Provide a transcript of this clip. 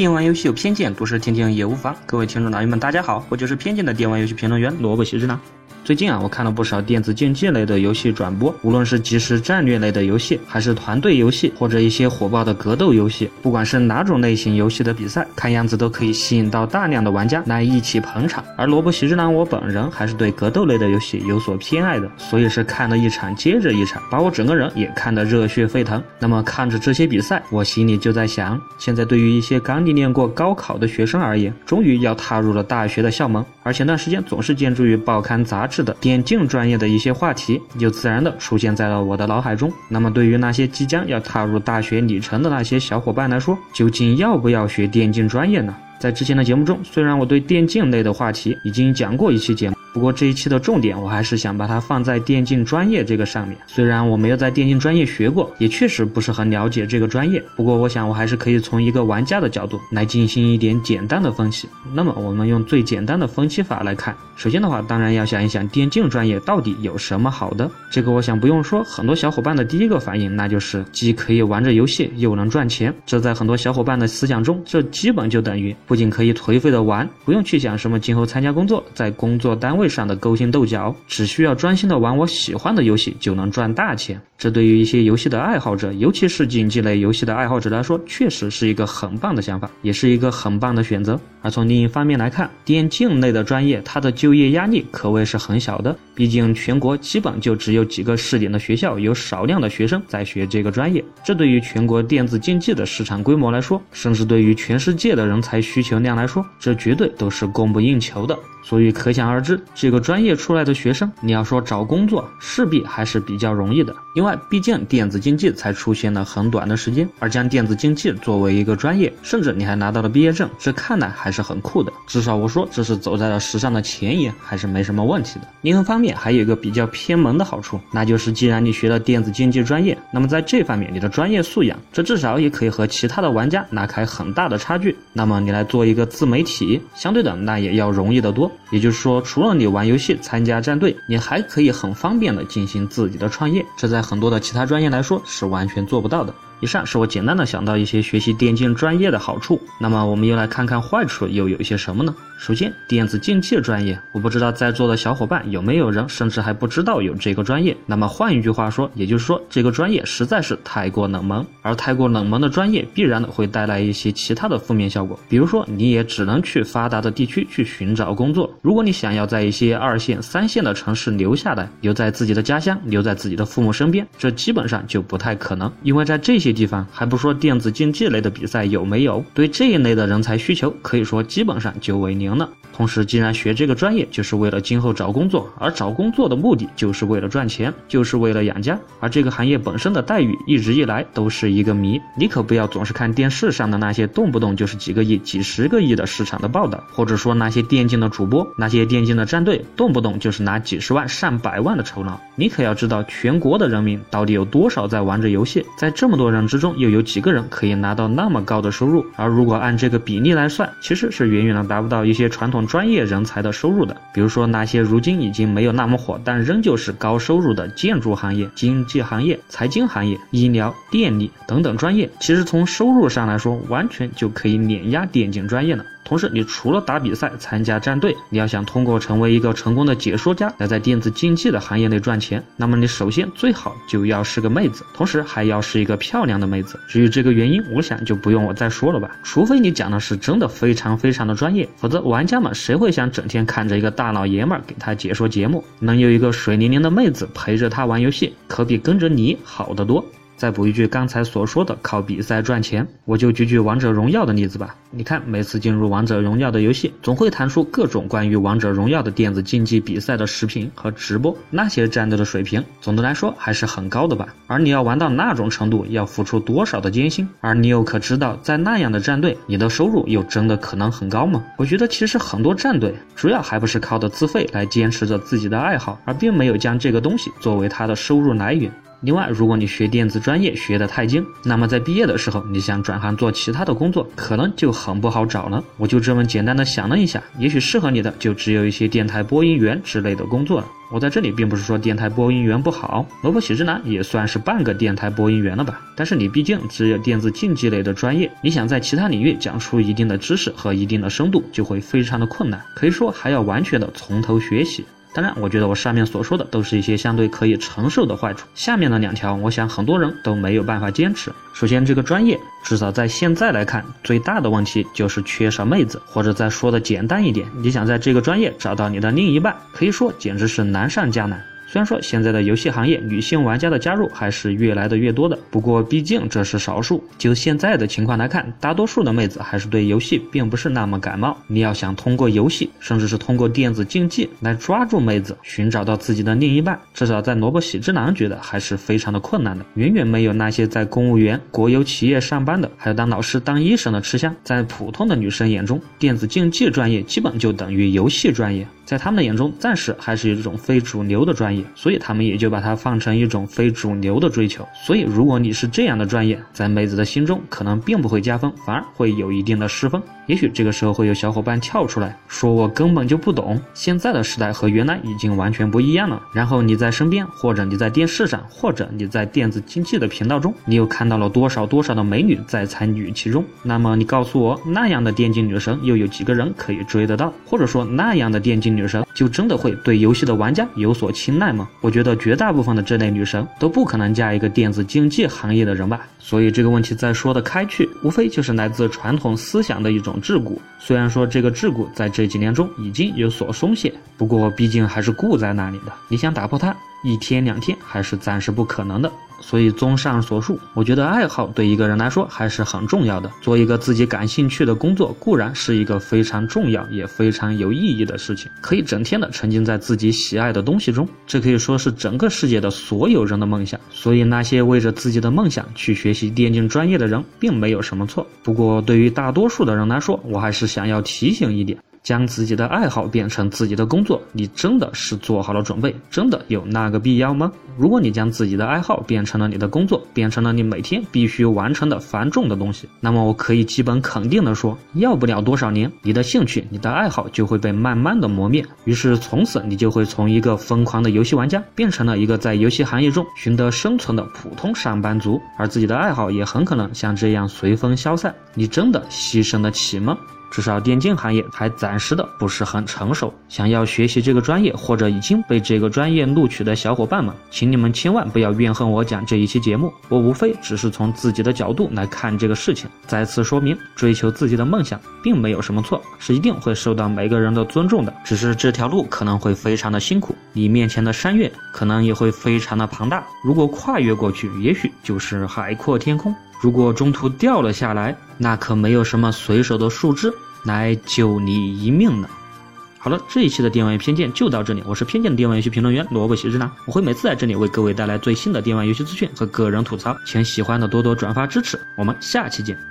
电玩游戏有偏见，不是听听也无妨。各位听众老爷们，大家好，我就是偏见的电玩游戏评论员萝卜西之郎。最近啊，我看了不少电子竞技类的游戏转播，无论是即时战略类的游戏，还是团队游戏，或者一些火爆的格斗游戏，不管是哪种类型游戏的比赛，看样子都可以吸引到大量的玩家来一起捧场。而萝卜喜之郎我本人还是对格斗类的游戏有所偏爱的，所以是看了一场接着一场，把我整个人也看得热血沸腾。那么看着这些比赛，我心里就在想，现在对于一些刚历练过高考的学生而言，终于要踏入了大学的校门，而前段时间总是见诸于报刊杂志是的电竞专业的一些话题，就自然的出现在了我的脑海中。那么对于那些即将要踏入大学里程的那些小伙伴来说，究竟要不要学电竞专业呢？在之前的节目中，虽然我对电竞类的话题已经讲过一期节目。不过这一期的重点，我还是想把它放在电竞专业这个上面。虽然我没有在电竞专业学过，也确实不是很了解这个专业。不过我想，我还是可以从一个玩家的角度来进行一点简单的分析。那么我们用最简单的分析法来看，首先的话，当然要想一想电竞专业到底有什么好的。这个我想不用说，很多小伙伴的第一个反应那就是既可以玩着游戏，又能赚钱。这在很多小伙伴的思想中，这基本就等于不仅可以颓废的玩，不用去想什么今后参加工作，在工作单位。位上的勾心斗角，只需要专心的玩我喜欢的游戏就能赚大钱。这对于一些游戏的爱好者，尤其是竞技类游戏的爱好者来说，确实是一个很棒的想法，也是一个很棒的选择。而从另一方面来看，电竞类的专业，它的就业压力可谓是很小的。毕竟全国基本就只有几个试点的学校，有少量的学生在学这个专业。这对于全国电子竞技的市场规模来说，甚至对于全世界的人才需求量来说，这绝对都是供不应求的。所以可想而知，这个专业出来的学生，你要说找工作，势必还是比较容易的。另外，毕竟电子竞技才出现了很短的时间，而将电子竞技作为一个专业，甚至你还拿到了毕业证，这看来还是很酷的。至少我说这是走在了时尚的前沿，还是没什么问题的。另一方面，还有一个比较偏门的好处，那就是既然你学了电子竞技专业，那么在这方面你的专业素养，这至少也可以和其他的玩家拉开很大的差距。那么你来做一个自媒体，相对的那也要容易得多。也就是说，除了你你玩游戏、参加战队，你还可以很方便的进行自己的创业，这在很多的其他专业来说是完全做不到的。以上是我简单的想到一些学习电竞专业的好处，那么我们又来看看坏处又有一些什么呢？首先，电子竞技专业，我不知道在座的小伙伴有没有人甚至还不知道有这个专业。那么换一句话说，也就是说这个专业实在是太过冷门，而太过冷门的专业必然的会带来一些其他的负面效果，比如说你也只能去发达的地区去寻找工作。如果你想要在一些二线、三线的城市留下来，留在自己的家乡，留在自己的父母身边，这基本上就不太可能，因为在这些。地方还不说电子竞技类的比赛有没有，对这一类的人才需求可以说基本上就为零了。同时，既然学这个专业就是为了今后找工作，而找工作的目的就是为了赚钱，就是为了养家，而这个行业本身的待遇一直以来都是一个谜。你可不要总是看电视上的那些动不动就是几个亿、几十个亿的市场的报道，或者说那些电竞的主播、那些电竞的战队，动不动就是拿几十万、上百万的酬劳。你可要知道，全国的人民到底有多少在玩着游戏，在这么多人之中，又有几个人可以拿到那么高的收入？而如果按这个比例来算，其实是远远的达不到一些传统专业人才的收入的，比如说那些如今已经没有那么火，但仍旧是高收入的建筑行业、经济行业、财经行业、医疗、电力等等专业，其实从收入上来说，完全就可以碾压电竞专业了。同时，你除了打比赛、参加战队，你要想通过成为一个成功的解说家来在电子竞技的行业内赚钱，那么你首先最好就要是个妹子，同时还要是一个漂亮的妹子。至于这个原因，我想就不用我再说了吧。除非你讲的是真的非常非常的专业，否则玩家们谁会想整天看着一个大老爷们儿给他解说节目？能有一个水灵灵的妹子陪着他玩游戏，可比跟着你好得多。再补一句刚才所说的靠比赛赚钱，我就举举王者荣耀的例子吧。你看，每次进入王者荣耀的游戏，总会弹出各种关于王者荣耀的电子竞技比赛的视频和直播，那些战斗的水平，总的来说还是很高的吧。而你要玩到那种程度，要付出多少的艰辛？而你又可知道，在那样的战队，你的收入又真的可能很高吗？我觉得其实很多战队，主要还不是靠的自费来坚持着自己的爱好，而并没有将这个东西作为他的收入来源。另外，如果你学电子专业学得太精，那么在毕业的时候，你想转行做其他的工作，可能就很不好找了。我就这么简单的想了一下，也许适合你的就只有一些电台播音员之类的工作了。我在这里并不是说电台播音员不好，萝卜喜之男也算是半个电台播音员了吧。但是你毕竟只有电子竞技类的专业，你想在其他领域讲出一定的知识和一定的深度，就会非常的困难，可以说还要完全的从头学习。当然，我觉得我上面所说的都是一些相对可以承受的坏处。下面的两条，我想很多人都没有办法坚持。首先，这个专业至少在现在来看，最大的问题就是缺少妹子，或者再说的简单一点，你想在这个专业找到你的另一半，可以说简直是难上加难。虽然说现在的游戏行业女性玩家的加入还是越来的越多的，不过毕竟这是少数。就现在的情况来看，大多数的妹子还是对游戏并不是那么感冒。你要想通过游戏，甚至是通过电子竞技来抓住妹子，寻找到自己的另一半，至少在萝卜喜之郎觉得还是非常的困难的，远远没有那些在公务员、国有企业上班的，还有当老师、当医生的吃香。在普通的女生眼中，电子竞技专业基本就等于游戏专业。在他们的眼中，暂时还是一种非主流的专业，所以他们也就把它放成一种非主流的追求。所以，如果你是这样的专业，在妹子的心中可能并不会加分，反而会有一定的失分。也许这个时候会有小伙伴跳出来说：“我根本就不懂，现在的时代和原来已经完全不一样了。”然后你在身边，或者你在电视上，或者你在电子竞技的频道中，你又看到了多少多少的美女在参与其中？那么你告诉我，那样的电竞女神又有几个人可以追得到？或者说，那样的电竞女神就真的会对游戏的玩家有所青睐吗？我觉得绝大部分的这类女神都不可能嫁一个电子竞技行业的人吧。所以这个问题再说的开去，无非就是来自传统思想的一种桎梏。虽然说这个桎梏在这几年中已经有所松懈，不过毕竟还是固在那里的。你想打破它，一天两天还是暂时不可能的。所以，综上所述，我觉得爱好对一个人来说还是很重要的。做一个自己感兴趣的工作，固然是一个非常重要也非常有意义的事情，可以整天的沉浸在自己喜爱的东西中，这可以说是整个世界的所有人的梦想。所以，那些为着自己的梦想去学习电竞专业的人，并没有什么错。不过，对于大多数的人来说，我还是想要提醒一点。将自己的爱好变成自己的工作，你真的是做好了准备？真的有那个必要吗？如果你将自己的爱好变成了你的工作，变成了你每天必须完成的繁重的东西，那么我可以基本肯定的说，要不了多少年，你的兴趣、你的爱好就会被慢慢的磨灭。于是从此你就会从一个疯狂的游戏玩家，变成了一个在游戏行业中寻得生存的普通上班族，而自己的爱好也很可能像这样随风消散。你真的牺牲得起吗？至少电竞行业还暂时的不是很成熟，想要学习这个专业或者已经被这个专业录取的小伙伴们，请你们千万不要怨恨我讲这一期节目，我无非只是从自己的角度来看这个事情。再次说明，追求自己的梦想并没有什么错，是一定会受到每个人的尊重的。只是这条路可能会非常的辛苦，你面前的山岳可能也会非常的庞大，如果跨越过去，也许就是海阔天空。如果中途掉了下来，那可没有什么随手的树枝来救你一命呢。好了，这一期的电玩偏见就到这里，我是偏见的电玩游戏评论员萝卜喜之男，我会每次在这里为各位带来最新的电玩游戏资讯和个人吐槽，请喜欢的多多转发支持，我们下期见。